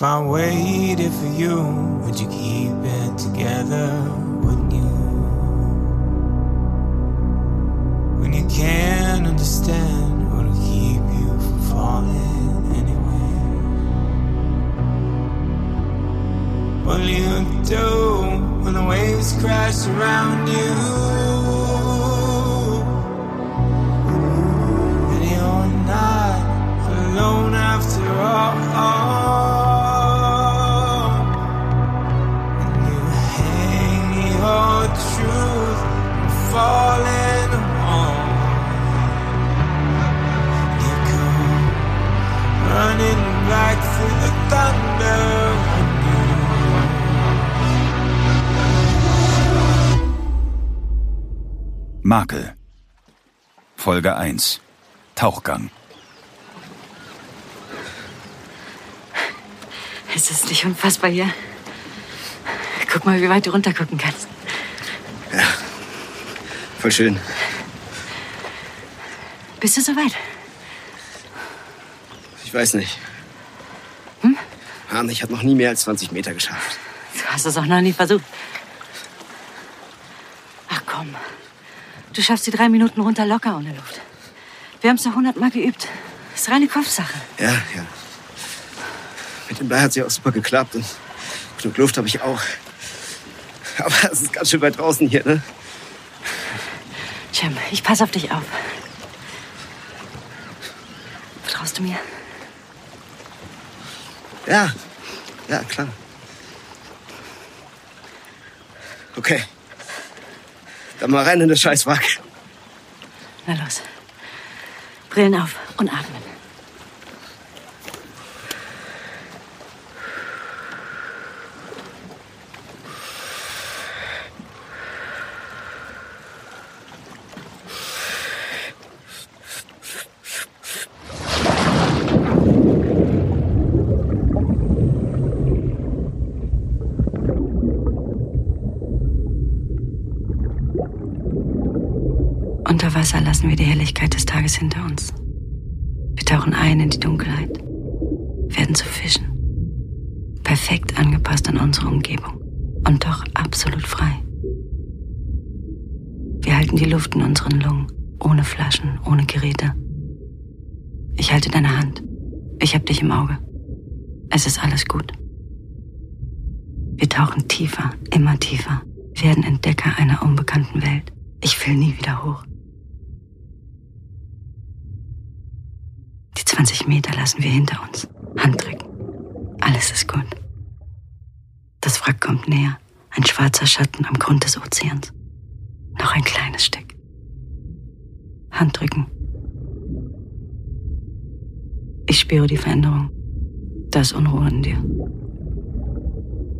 If I waited for you, would you keep it together? Wouldn't you? When you can't understand what'll keep you from falling anyway. What'll you do when the waves crash around you? And you're not alone after all. Makel. Folge 1. Tauchgang. Es ist nicht unfassbar hier. Guck mal, wie weit du runtergucken kannst. Voll schön. Bist du soweit? Ich weiß nicht. Hm? Heinrich hat noch nie mehr als 20 Meter geschafft. Du hast es auch noch nie versucht. Ach komm. Du schaffst die drei Minuten runter locker ohne Luft. Wir haben es doch hundertmal geübt. Das ist reine Kopfsache. Ja, ja. Mit dem Blei hat es ja auch super geklappt und genug Luft habe ich auch. Aber es ist ganz schön weit draußen hier, ne? Jim, ich pass auf dich auf. Vertraust du mir? Ja, ja, klar. Okay. Dann mal rein in das Scheißwrack. Na los. Brillen auf und atmen. Unter Wasser lassen wir die Helligkeit des Tages hinter uns. Wir tauchen ein in die Dunkelheit, werden zu Fischen. Perfekt angepasst an unsere Umgebung und doch absolut frei. Wir halten die Luft in unseren Lungen, ohne Flaschen, ohne Geräte. Ich halte deine Hand. Ich hab dich im Auge. Es ist alles gut. Wir tauchen tiefer, immer tiefer, werden Entdecker einer unbekannten Welt. Ich will nie wieder hoch. Die 20 Meter lassen wir hinter uns. Handdrücken. Alles ist gut. Das Wrack kommt näher. Ein schwarzer Schatten am Grund des Ozeans. Noch ein kleines Stück. Handdrücken. Ich spüre die Veränderung. Da ist Unruhe in dir.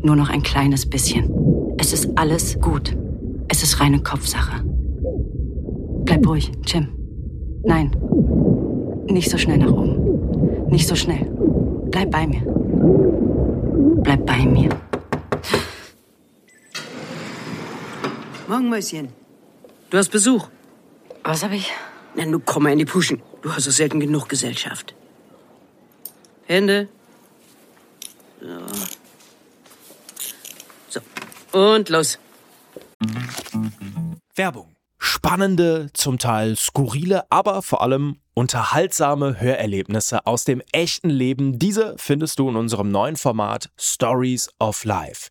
Nur noch ein kleines bisschen. Es ist alles gut. Es ist reine Kopfsache. Bleib ruhig, Jim. Nein. Nicht so schnell nach oben. Nicht so schnell. Bleib bei mir. Bleib bei mir. Morgen, Mäuschen. Du hast Besuch. Was hab ich? Na, nun komm mal in die Puschen. Du hast so selten genug Gesellschaft. Hände. So. So. Und los. Werbung. Spannende, zum Teil skurrile, aber vor allem unterhaltsame Hörerlebnisse aus dem echten Leben. Diese findest du in unserem neuen Format Stories of Life.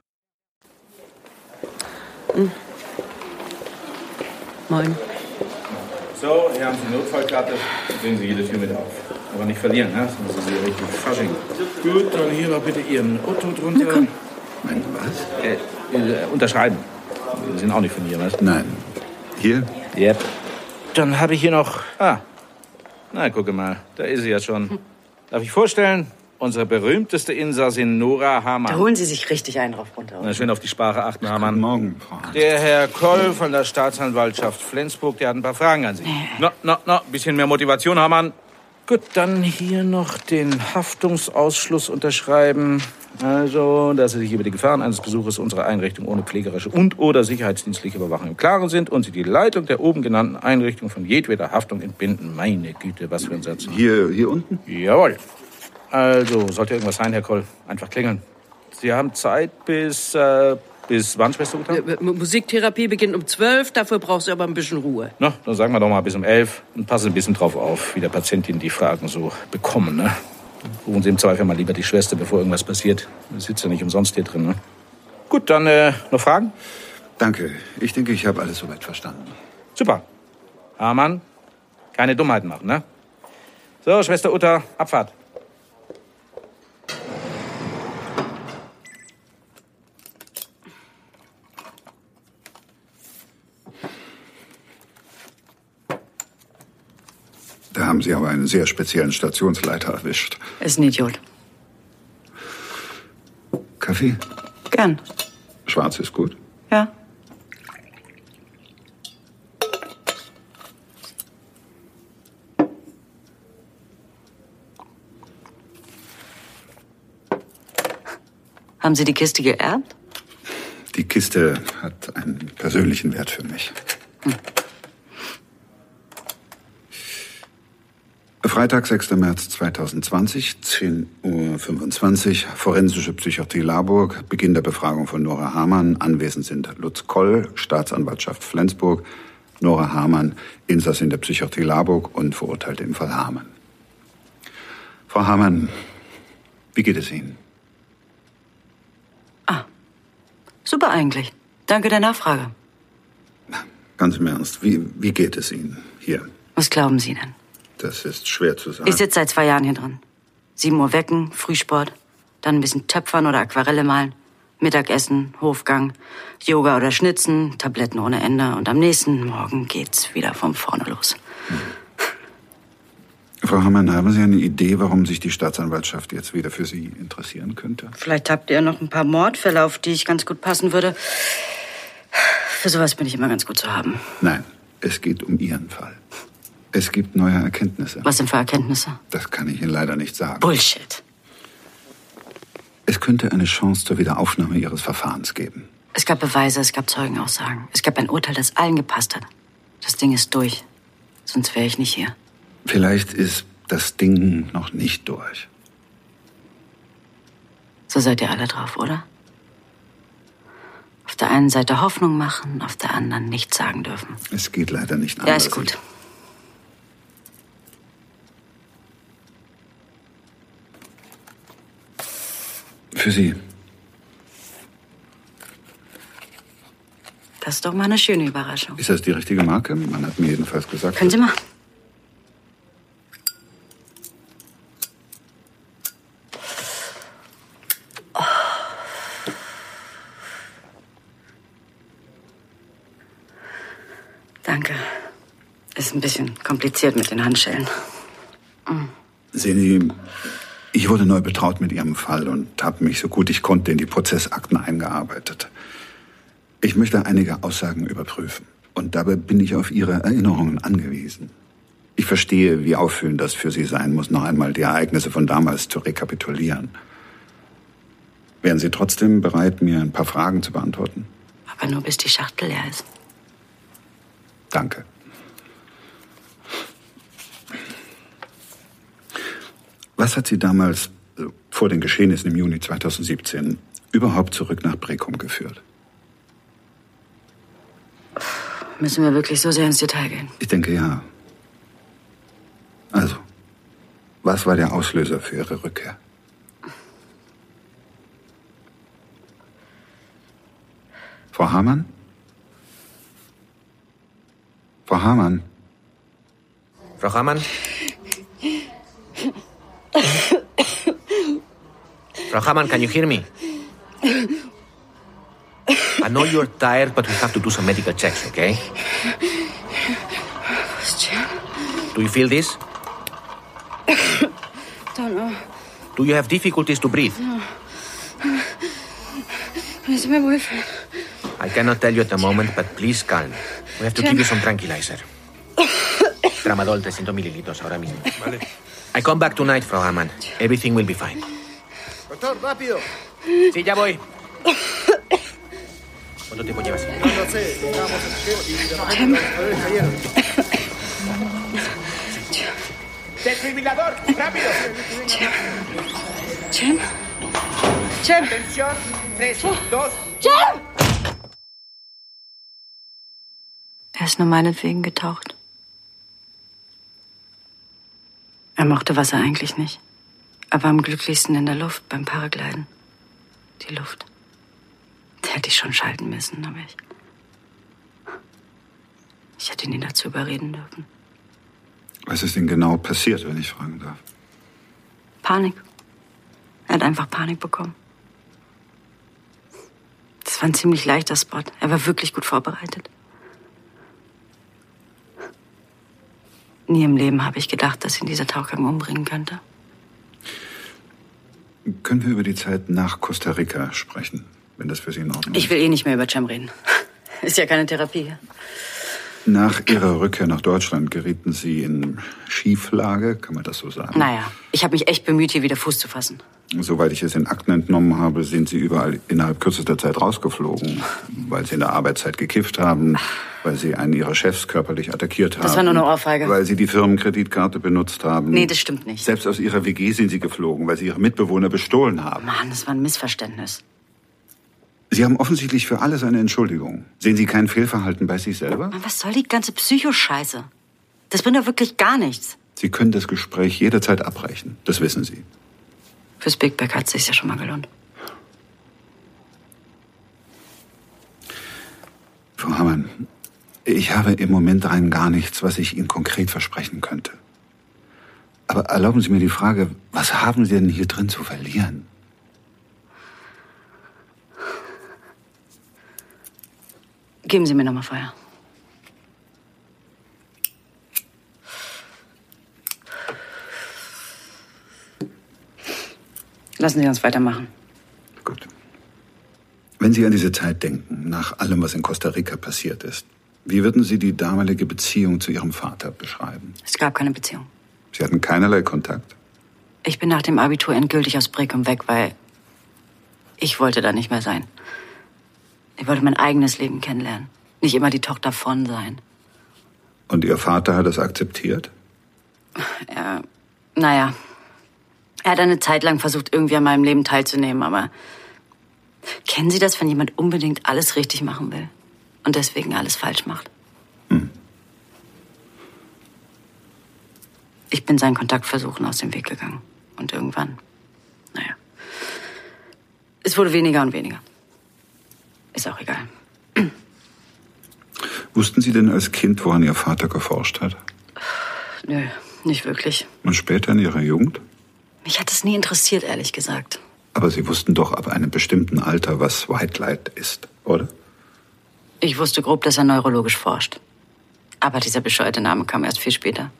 Moin. So, hier haben Sie die Notfallkarte. Sehen Sie jede Tür mit auf. Aber nicht verlieren, ne? Sonst sind Sie richtig Fasching. Gut, dann hier noch bitte Ihren Otto drunter. Mein was? Äh, äh, unterschreiben. Sie sind auch nicht von hier, was? Nein. Hier? Yep. Dann habe ich hier noch. Ah. Na, gucke mal. Da ist sie ja schon. Darf ich vorstellen? Unsere berühmteste Insassin Nora Da Hamann. holen Sie sich richtig einen drauf runter. Na, schön auf die Sprache achten, Guten Hamann. Morgen, Frau. Der Herr Koll von der Staatsanwaltschaft Flensburg, der hat ein paar Fragen an Sie. Na, na, na, bisschen mehr Motivation, Hamann. Gut, dann hier noch den Haftungsausschluss unterschreiben. Also, dass Sie sich über die Gefahren eines Besuches unserer Einrichtung ohne pflegerische und oder sicherheitsdienstliche Überwachung im Klaren sind und Sie die Leitung der oben genannten Einrichtung von jedweder Haftung entbinden. Meine Güte, was für ein Satz. Hier, hier unten? Jawohl. Also, sollte irgendwas sein, Herr Koll, einfach klingeln. Sie haben Zeit bis, äh, bis wann, Schwester Uta? M- Musiktherapie beginnt um 12, dafür brauchst du aber ein bisschen Ruhe. Na, dann sagen wir doch mal bis um elf und passen Sie ein bisschen drauf auf, wie der Patientin die Fragen so bekommen, ne? Rufen Sie im Zweifel mal lieber die Schwester, bevor irgendwas passiert. Sie sitzt ja nicht umsonst hier drin, ne? Gut, dann äh, noch Fragen? Danke. Ich denke, ich habe alles soweit verstanden. Super. Hamann, keine Dummheiten machen, ne? So, Schwester Uta, Abfahrt. Da haben Sie aber einen sehr speziellen Stationsleiter erwischt. Ist ein Idiot. Kaffee? Gern. Schwarz ist gut. Ja. Haben Sie die Kiste geerbt? Die Kiste hat einen persönlichen Wert für mich. Freitag, 6. März 2020, 10.25 Uhr, Forensische Psychiatrie Larburg, Beginn der Befragung von Nora Hamann. Anwesend sind Lutz Koll, Staatsanwaltschaft Flensburg, Nora Hamann, Insassin der Psychiatrie Larburg und Verurteilte im Fall Hamann. Frau Hamann, wie geht es Ihnen? Super eigentlich. Danke der Nachfrage. Ganz im Ernst, wie, wie geht es Ihnen hier? Was glauben Sie denn? Das ist schwer zu sagen. Ich sitze seit zwei Jahren hier drin. Sieben Uhr wecken, Frühsport, dann ein bisschen Töpfern oder Aquarelle malen, Mittagessen, Hofgang, Yoga oder Schnitzen, Tabletten ohne Ende und am nächsten Morgen geht's wieder von vorne los. Frau Hammann, haben Sie eine Idee, warum sich die Staatsanwaltschaft jetzt wieder für Sie interessieren könnte? Vielleicht habt ihr noch ein paar Mordfälle, auf die ich ganz gut passen würde. Für sowas bin ich immer ganz gut zu haben. Nein, es geht um Ihren Fall. Es gibt neue Erkenntnisse. Was sind für Erkenntnisse? Das kann ich Ihnen leider nicht sagen. Bullshit. Es könnte eine Chance zur Wiederaufnahme Ihres Verfahrens geben. Es gab Beweise, es gab Zeugenaussagen. Es gab ein Urteil, das allen gepasst hat. Das Ding ist durch. Sonst wäre ich nicht hier. Vielleicht ist das Ding noch nicht durch. So seid ihr alle drauf, oder? Auf der einen Seite Hoffnung machen, auf der anderen nichts sagen dürfen. Es geht leider nicht Ja, anders. ist gut. Für Sie. Das ist doch mal eine schöne Überraschung. Ist das die richtige Marke? Man hat mir jedenfalls gesagt. Können Sie mal? Danke. Ist ein bisschen kompliziert mit den Handschellen. Sehen Sie, ich wurde neu betraut mit Ihrem Fall und habe mich so gut ich konnte in die Prozessakten eingearbeitet. Ich möchte einige Aussagen überprüfen. Und dabei bin ich auf Ihre Erinnerungen angewiesen. Ich verstehe, wie auffühlend das für Sie sein muss, noch einmal die Ereignisse von damals zu rekapitulieren. Wären Sie trotzdem bereit, mir ein paar Fragen zu beantworten? Aber nur bis die Schachtel leer ist. Danke. Was hat Sie damals, äh, vor den Geschehnissen im Juni 2017, überhaupt zurück nach Brekum geführt? Müssen wir wirklich so sehr ins Detail gehen? Ich denke ja. Also, was war der Auslöser für Ihre Rückkehr? Frau Hamann? Frau Hamann? Frau Hamann? Frau Hamann, can you hear me? I know you're tired, but we have to do some medical checks, okay? Do you feel this? Don't know. Do you have difficulties to breathe? Ist mir wohlfühlen. I cannot tell you at the moment, but please calm. We have to give you some tranquilizer. Tramadol 300 mililitros ahora mismo. Vale. I come back tonight, Frau Hamann. Everything will be fine. Doctor, rápido. Sí, ya voy. ¿Cuánto tiempo llevas? No sé, estábamos en y de repente los escaleras cayeron. ¡Desfibrilador! ¡Rápido! Jim? Jim? Atención. Tres, dos. Jim! Er ist nur meinetwegen getaucht. Er mochte Wasser eigentlich nicht. Er war am glücklichsten in der Luft beim Paragliden. Die Luft. Da hätte ich schon schalten müssen, aber ich. Ich hätte ihn nie dazu überreden dürfen. Was ist denn genau passiert, wenn ich fragen darf? Panik. Er hat einfach Panik bekommen. Das war ein ziemlich leichter Spot. Er war wirklich gut vorbereitet. Nie im Leben habe ich gedacht, dass ihn dieser Tauchgang umbringen könnte. Können wir über die Zeit nach Costa Rica sprechen, wenn das für Sie in Ordnung ist? Ich will eh nicht mehr über Cem reden. Ist ja keine Therapie. Nach Ihrer Rückkehr nach Deutschland gerieten Sie in Schieflage, kann man das so sagen? Naja, ich habe mich echt bemüht, hier wieder Fuß zu fassen. Soweit ich es in Akten entnommen habe, sind Sie überall innerhalb kürzester Zeit rausgeflogen, weil Sie in der Arbeitszeit gekifft haben, weil Sie einen Ihrer Chefs körperlich attackiert haben. Das war nur eine Ohrfeige. Weil Sie die Firmenkreditkarte benutzt haben. Nee, das stimmt nicht. Selbst aus Ihrer WG sind Sie geflogen, weil Sie Ihre Mitbewohner bestohlen haben. Mann, das war ein Missverständnis. Sie haben offensichtlich für alles eine Entschuldigung. Sehen Sie kein Fehlverhalten bei sich selber? Was soll die ganze Psychoscheiße? Das bringt doch wirklich gar nichts. Sie können das Gespräch jederzeit abbrechen. Das wissen Sie. Fürs Big Back hat sich ja schon mal gelohnt. Frau Hamann, ich habe im Moment rein gar nichts, was ich Ihnen konkret versprechen könnte. Aber erlauben Sie mir die Frage, was haben Sie denn hier drin zu verlieren? Geben Sie mir noch mal Feuer. Lassen Sie uns weitermachen. Gut. Wenn Sie an diese Zeit denken, nach allem, was in Costa Rica passiert ist, wie würden Sie die damalige Beziehung zu Ihrem Vater beschreiben? Es gab keine Beziehung. Sie hatten keinerlei Kontakt. Ich bin nach dem Abitur endgültig aus Brekum weg, weil ich wollte da nicht mehr sein. Ich wollte mein eigenes Leben kennenlernen. Nicht immer die Tochter von sein. Und Ihr Vater hat es akzeptiert? Er, naja, er hat eine Zeit lang versucht, irgendwie an meinem Leben teilzunehmen, aber kennen Sie das, wenn jemand unbedingt alles richtig machen will und deswegen alles falsch macht? Ich bin seinen Kontaktversuchen aus dem Weg gegangen. Und irgendwann, naja, es wurde weniger und weniger. Ist auch egal. Wussten Sie denn als Kind, woran Ihr Vater geforscht hat? Nö, nicht wirklich. Und später in Ihrer Jugend? Mich hat es nie interessiert, ehrlich gesagt. Aber Sie wussten doch ab einem bestimmten Alter, was White Light ist, oder? Ich wusste grob, dass er neurologisch forscht. Aber dieser bescheuerte Name kam erst viel später.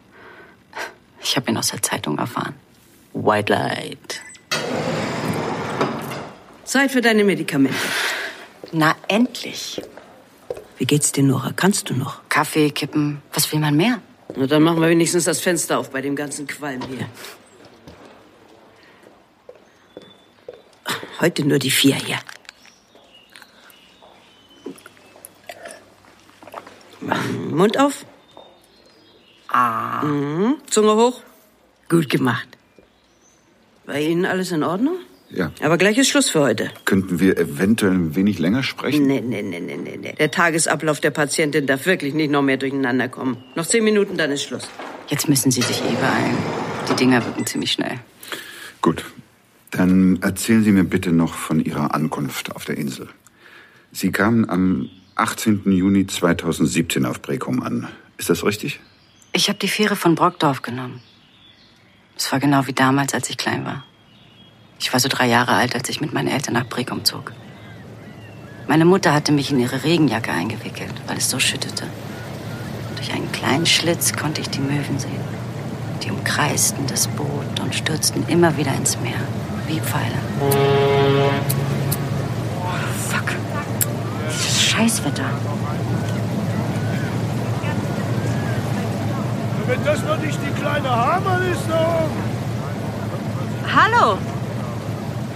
Ich habe ihn aus der Zeitung erfahren. White Light. Zeit für deine Medikamente. Na, endlich. Wie geht's dir, Nora? Kannst du noch? Kaffee, Kippen. Was will man mehr? Na, dann machen wir wenigstens das Fenster auf bei dem ganzen Qualm hier. Heute nur die vier hier. Mund auf. Ah. Mhm. Zunge hoch. Gut gemacht. Bei Ihnen alles in Ordnung? Ja. Aber gleich ist Schluss für heute. Könnten wir eventuell ein wenig länger sprechen? Nee, nee, nee, nee, nee, nee. Der Tagesablauf der Patientin darf wirklich nicht noch mehr durcheinander kommen. Noch zehn Minuten, dann ist Schluss. Jetzt müssen Sie sich eh beeilen. Die Dinger wirken ziemlich schnell. Gut. Dann erzählen Sie mir bitte noch von Ihrer Ankunft auf der Insel. Sie kamen am 18. Juni 2017 auf Brekum an. Ist das richtig? Ich habe die Fähre von Brockdorf genommen. Es war genau wie damals, als ich klein war. Ich war so drei Jahre alt, als ich mit meinen Eltern nach Brekum zog. Meine Mutter hatte mich in ihre Regenjacke eingewickelt, weil es so schüttete. Durch einen kleinen Schlitz konnte ich die Möwen sehen. Die umkreisten das Boot und stürzten immer wieder ins Meer, wie Pfeile. Fuck. Dieses Scheißwetter. Wenn das noch nicht die kleine Hamann ist, da oben. Hallo!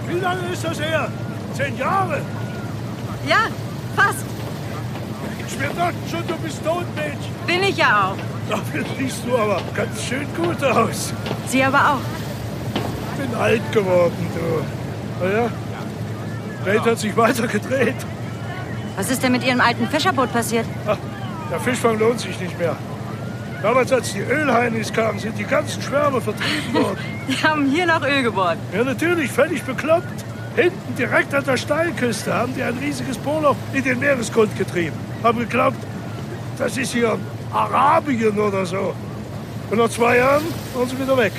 Wie lange ist das her? Zehn Jahre? Ja, fast. Wir dachten schon, du bist tot, Mädchen. Bin ich ja auch. Dafür siehst du aber ganz schön gut aus. Sie aber auch. Bin alt geworden, du. Naja, Welt hat sich weiter gedreht. Was ist denn mit Ihrem alten Fischerboot passiert? Ach, der Fischfang lohnt sich nicht mehr. Damals, als die Ölheinis kamen, sind die ganzen Schwärme vertrieben worden. Die haben hier noch Öl gebohrt. Ja, natürlich, völlig bekloppt. Hinten, direkt an der Steilküste, haben die ein riesiges Bohrloch in den Meeresgrund getrieben. Haben geglaubt, das ist hier Arabien oder so. Und nach zwei Jahren waren sie wieder weg.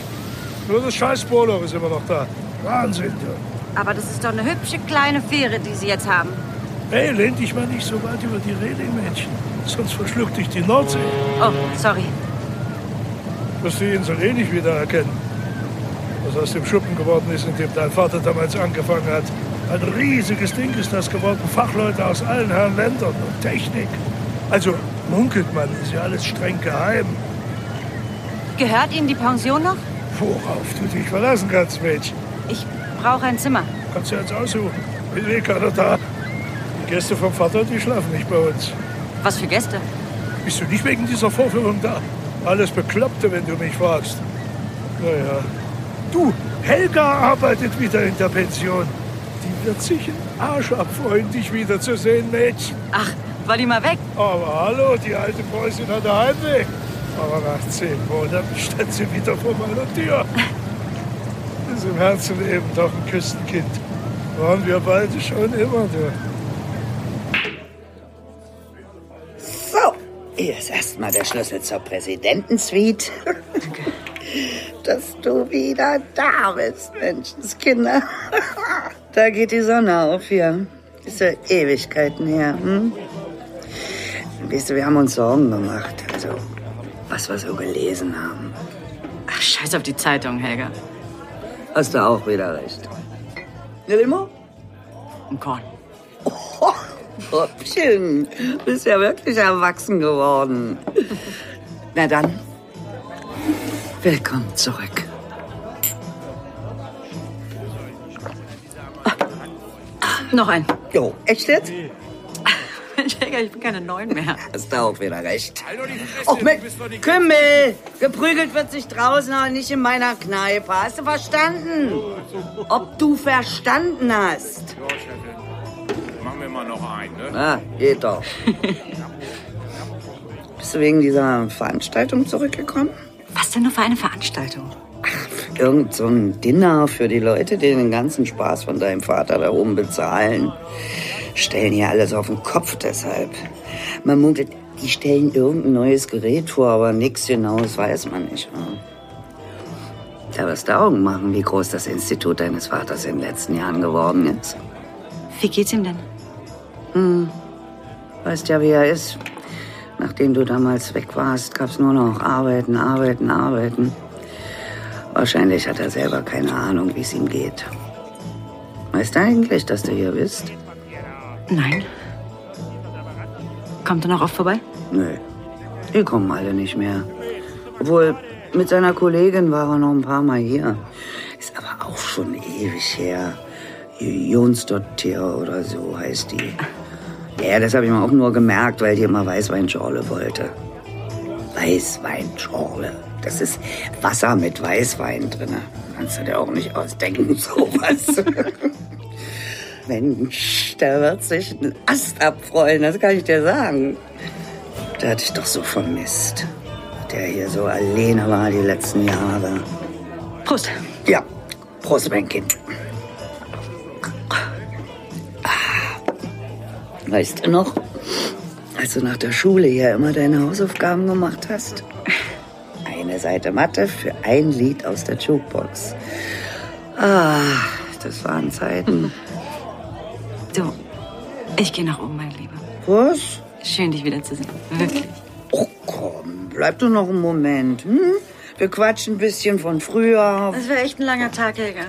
Nur das scheiß Bohrloch ist immer noch da. Wahnsinn, du. Aber das ist doch eine hübsche kleine Fähre, die Sie jetzt haben. Hey, lehn dich mal nicht so weit über die Reling, Mädchen. Sonst verschluckt dich die Nordsee. Oh, sorry. Wirst du die Insel eh nicht wiedererkennen. Was aus dem Schuppen geworden ist, in dem dein Vater damals angefangen hat. Ein riesiges Ding ist das geworden. Fachleute aus allen Herren Ländern und Technik. Also munkelt man, ist ja alles streng geheim. Gehört Ihnen die Pension noch? Worauf du dich verlassen kannst, Mädchen. Ich brauche ein Zimmer. Kannst du jetzt aussuchen. Ist eh keiner da. Die Gäste vom Vater, die schlafen nicht bei uns. Was für Gäste? Bist du nicht wegen dieser Vorführung da? Alles Bekloppte, wenn du mich fragst. Naja. Du, Helga arbeitet wieder in der Pension. Die wird sich einen Arsch abfreuen, dich wiederzusehen, Mädchen. Ach, war die mal weg? Aber hallo, die alte Preußin hat einen Heimweg. Aber nach zehn Monaten stand sie wieder vor meiner Tür. Ist im Herzen eben doch ein Küstenkind. Waren wir beide schon immer, du. Hier ist erstmal der Schlüssel zur Präsidentensuite. Dass du wieder da bist, Menschenskinder. Da geht die Sonne auf hier. Ist ja Ewigkeiten her. Hm? Weißt du, wir haben uns Sorgen gemacht. Also, was wir so gelesen haben. Ach, scheiß auf die Zeitung, Helga. Hast du auch wieder recht. Eine Limo? Ein Korn. Oh, Röppchen, bist ja wirklich erwachsen geworden. Na dann, willkommen zurück. Noch ein. Jo, echt jetzt? Ich bin keine Neun mehr. Hast du auch wieder recht. Och, mit Kümmel! Geprügelt wird sich draußen, aber nicht in meiner Kneipe. Hast du verstanden? Ob du verstanden hast? Machen mal noch einen, ne? Ah, geht doch. Bist du wegen dieser Veranstaltung zurückgekommen? Was denn nur für eine Veranstaltung? Irgend so ein Dinner für die Leute, die den ganzen Spaß von deinem Vater da oben bezahlen. Stellen hier alles auf den Kopf deshalb. Man munkelt, die stellen irgendein neues Gerät vor, aber nichts Genaues weiß man nicht. Da wirst du Augen machen, wie groß das Institut deines Vaters in den letzten Jahren geworden ist. Wie geht's ihm denn? Hm, weißt ja, wie er ist. Nachdem du damals weg warst, gab's nur noch Arbeiten, Arbeiten, Arbeiten. Wahrscheinlich hat er selber keine Ahnung, wie es ihm geht. Weißt du eigentlich, dass du hier bist? Nein. Kommt er noch oft vorbei? Nö. Die kommen alle nicht mehr. Obwohl, mit seiner Kollegin war er noch ein paar Mal hier. Ist aber auch schon ewig her. Jonsdottir oder so heißt die. Ja, das habe ich mir auch nur gemerkt, weil die immer Weißweinschorle wollte. Weißweinschorle. Das ist Wasser mit Weißwein drin. Kannst du dir auch nicht ausdenken, sowas. Mensch, da wird sich ein Ast abfreuen, das kann ich dir sagen. Da hatte ich doch so vermisst. Der hier so alleine war die letzten Jahre. Prost. Ja, Prost, mein Kind. Weißt du noch, als du nach der Schule hier immer deine Hausaufgaben gemacht hast? Eine Seite Mathe für ein Lied aus der Jukebox. Ah, das waren Zeiten. Du, ich gehe nach oben, mein Lieber. Was? Schön, dich wiederzusehen. Wirklich. Oh komm, bleib du noch einen Moment. Hm? Wir quatschen ein bisschen von früher. Das wäre echt ein langer Tag, Helga.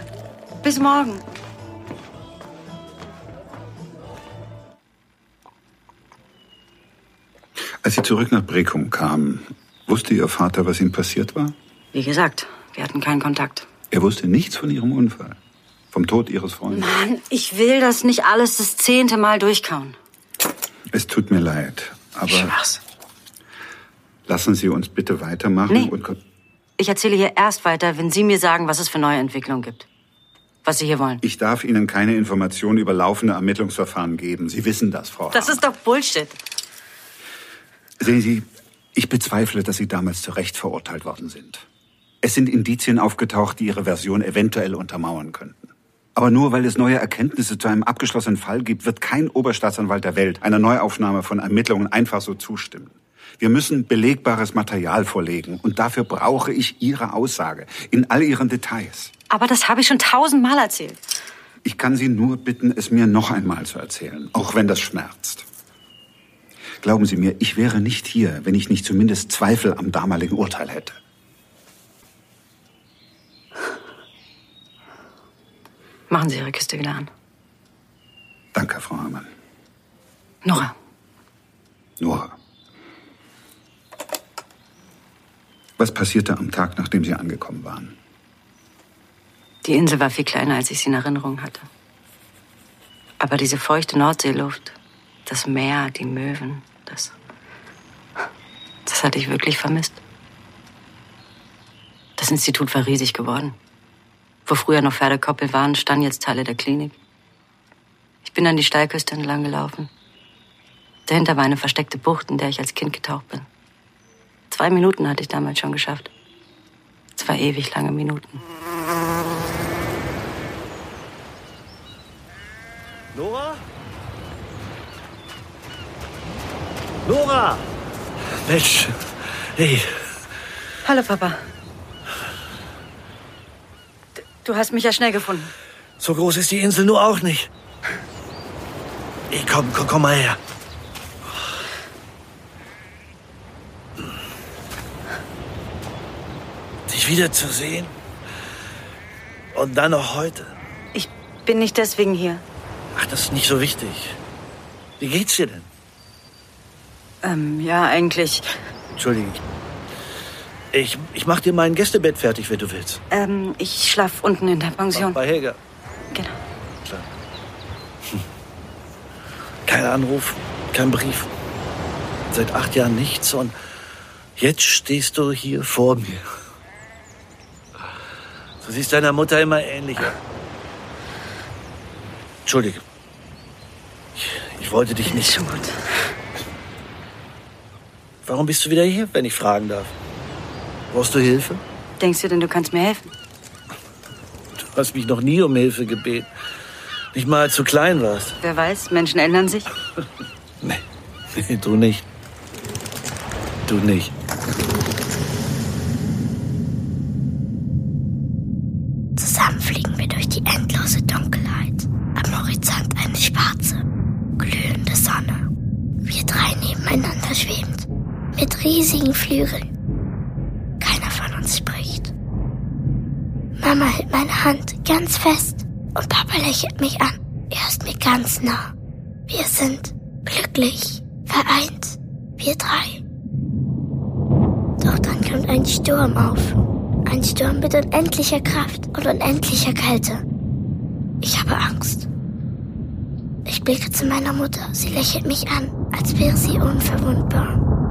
Bis morgen. Als Sie zurück nach Breckum kamen, wusste Ihr Vater, was ihm passiert war? Wie gesagt, wir hatten keinen Kontakt. Er wusste nichts von Ihrem Unfall. Vom Tod Ihres Freundes. Mann, ich will das nicht alles das zehnte Mal durchkauen. Es tut mir leid, aber Schwachs. lassen Sie uns bitte weitermachen Nee. und Ich erzähle hier erst weiter, wenn Sie mir sagen, was es für neue Entwicklungen gibt. Was Sie hier wollen. ich darf Ihnen keine Informationen über laufende Ermittlungsverfahren geben. Sie wissen das, Frau. Das ist doch Bullshit. Sehen Sie, ich bezweifle, dass Sie damals zu Recht verurteilt worden sind. Es sind Indizien aufgetaucht, die Ihre Version eventuell untermauern könnten. Aber nur weil es neue Erkenntnisse zu einem abgeschlossenen Fall gibt, wird kein Oberstaatsanwalt der Welt einer Neuaufnahme von Ermittlungen einfach so zustimmen. Wir müssen belegbares Material vorlegen und dafür brauche ich Ihre Aussage in all ihren Details. Aber das habe ich schon tausendmal erzählt. Ich kann Sie nur bitten, es mir noch einmal zu erzählen, auch wenn das schmerzt. Glauben Sie mir, ich wäre nicht hier, wenn ich nicht zumindest Zweifel am damaligen Urteil hätte. Machen Sie Ihre Kiste wieder an. Danke, Frau Hamann. Nora, Nora. Was passierte am Tag, nachdem Sie angekommen waren? die Insel war viel kleiner, als ich sie in Erinnerung hatte. Aber diese feuchte Nordseeluft, das Meer, die Möwen, das. Das hatte ich wirklich vermisst. Das Institut war riesig geworden. Wo früher noch Pferdekoppel waren, standen jetzt Teile der Klinik. Ich bin an die Steilküste entlang gelaufen. Dahinter war eine versteckte Bucht, in der ich als Kind getaucht bin. Zwei Minuten hatte ich damals schon geschafft. Zwei ewig lange Minuten. Nora? Nora! Mensch, hey, Hallo, Papa. D- Du hast mich ja schnell gefunden. so groß ist die Insel nur auch nicht. Hey, komm, komm, komm mal her. Dich wiederzusehen. Und dann noch heute. Ich bin nicht deswegen hier. Ach, das ist nicht so wichtig. Wie geht's dir denn? Ähm, ja, eigentlich. Entschuldige. Ich, ich mach dir mein Gästebett fertig, wenn du willst. Ähm, ich schlaf unten in der Pension. Bei Helga. Genau. Klar. Hm. Kein Anruf, kein Brief. Seit acht Jahren nichts und jetzt stehst du hier vor mir. Du siehst deiner Mutter immer ähnlicher. Entschuldige. Ich, ich wollte dich nicht. Schon gut. Warum bist du wieder hier, wenn ich fragen darf? Brauchst du Hilfe? Denkst du denn, du kannst mir helfen? Du hast mich noch nie um Hilfe gebeten. Nicht mal als du klein warst. Wer weiß, Menschen ändern sich. Nee, du nicht. Du nicht. Riesigen Flügeln. Keiner von uns spricht. Mama hält meine Hand ganz fest und Papa lächelt mich an. Er ist mir ganz nah. Wir sind glücklich, vereint, wir drei. Doch dann kommt ein Sturm auf. Ein Sturm mit unendlicher Kraft und unendlicher Kälte. Ich habe Angst. Ich blicke zu meiner Mutter. Sie lächelt mich an, als wäre sie unverwundbar.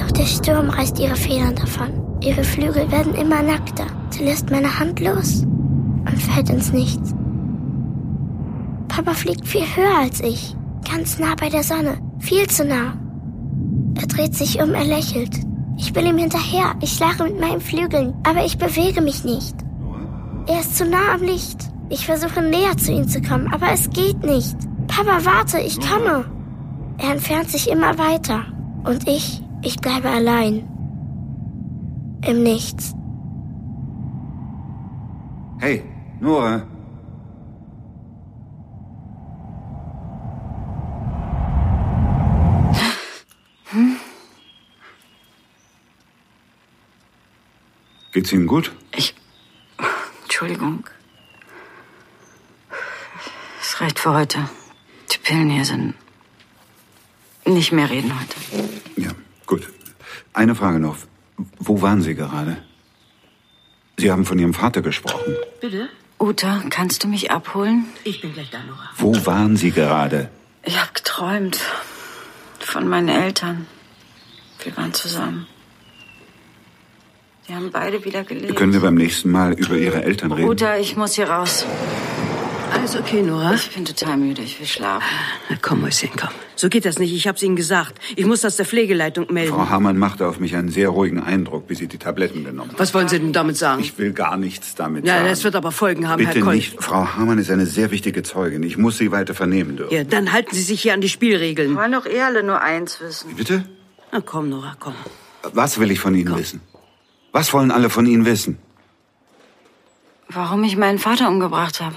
Doch der Sturm reißt ihre Federn davon. Ihre Flügel werden immer nackter. Sie lässt meine Hand los und fällt ins Nichts. Papa fliegt viel höher als ich. Ganz nah bei der Sonne. Viel zu nah. Er dreht sich um, er lächelt. Ich will ihm hinterher. Ich schlage mit meinen Flügeln, aber ich bewege mich nicht. Er ist zu nah am Licht. Ich versuche näher zu ihm zu kommen, aber es geht nicht. Papa, warte, ich komme. Er entfernt sich immer weiter. Und ich, ich bleibe allein. Im Nichts. Hey, Nora. Geht's Ihnen gut? Ich. Entschuldigung. Es reicht für heute. Die Pillen hier sind. Nicht mehr reden heute. Ja, gut. Eine Frage noch. Wo waren Sie gerade? Sie haben von Ihrem Vater gesprochen. Bitte? Uta, kannst du mich abholen? Ich bin gleich da, Nora. Wo waren Sie gerade? Ich habe geträumt. Von meinen Eltern. Wir waren zusammen. Die haben beide wieder gelebt. Können wir beim nächsten Mal über Ihre Eltern reden? Uta, ich muss hier raus. Alles okay, Nora? Ich bin total müde. Ich will schlafen. Na komm, Mäuschen, komm. So geht das nicht. Ich hab's Ihnen gesagt. Ich muss das der Pflegeleitung melden. Frau Hamann machte auf mich einen sehr ruhigen Eindruck, wie sie die Tabletten genommen hat. Was wollen Sie denn damit sagen? Ich will gar nichts damit ja, sagen. das wird aber Folgen haben, Bitte Herr Koll. nicht. Frau Hamann ist eine sehr wichtige Zeugin. Ich muss sie weiter vernehmen dürfen. Ja, dann halten Sie sich hier an die Spielregeln. Wollen doch eh alle nur eins wissen. Bitte? Na komm, Nora, komm. Was will ich von Ihnen wissen? Was wollen alle von Ihnen wissen? Warum ich meinen Vater umgebracht habe.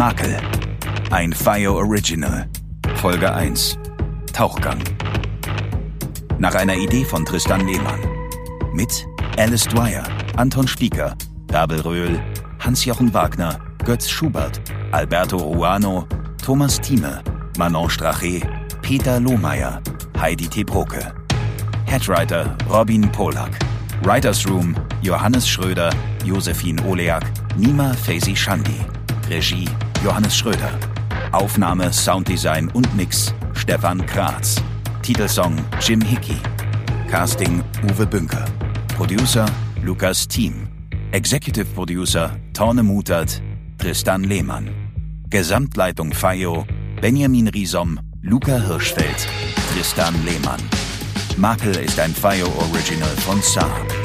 Makel. Ein FIO Original. Folge 1. Tauchgang. Nach einer Idee von Tristan Lehmann. Mit Alice Dwyer, Anton Spieker, Bärbel Röhl, Hans-Jochen Wagner, Götz Schubert, Alberto Ruano, Thomas Thieme, Manon Strache, Peter Lohmeier, Heidi Tebroke. Headwriter Robin Polak. Writers Room Johannes Schröder, Josephine Oleak, Nima Faisy Shandi. Regie Johannes Schröder. Aufnahme, Sounddesign und Mix Stefan Kratz. Titelsong Jim Hickey. Casting Uwe Bünker. Producer Lukas Thiem. Executive Producer Torne Mutert, Tristan Lehmann. Gesamtleitung FIO Benjamin Riesom, Luca Hirschfeld, Tristan Lehmann. Makel ist ein FIO Original von Saab.